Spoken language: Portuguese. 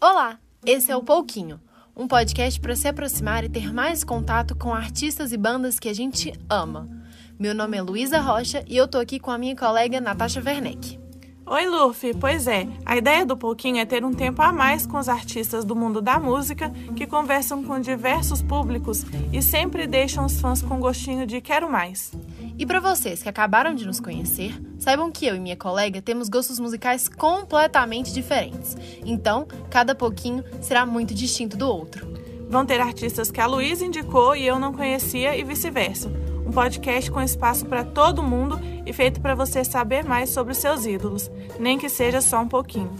Olá, esse é o Pouquinho, um podcast para se aproximar e ter mais contato com artistas e bandas que a gente ama. Meu nome é Luísa Rocha e eu tô aqui com a minha colega Natasha Werneck. Oi, Luffy. Pois é, a ideia do Pouquinho é ter um tempo a mais com os artistas do mundo da música que conversam com diversos públicos e sempre deixam os fãs com gostinho de quero mais. E para vocês que acabaram de nos conhecer, saibam que eu e minha colega temos gostos musicais completamente diferentes. Então, cada pouquinho será muito distinto do outro. Vão ter artistas que a Luísa indicou e eu não conhecia e vice-versa um podcast com espaço para todo mundo e feito para você saber mais sobre os seus ídolos, nem que seja só um pouquinho.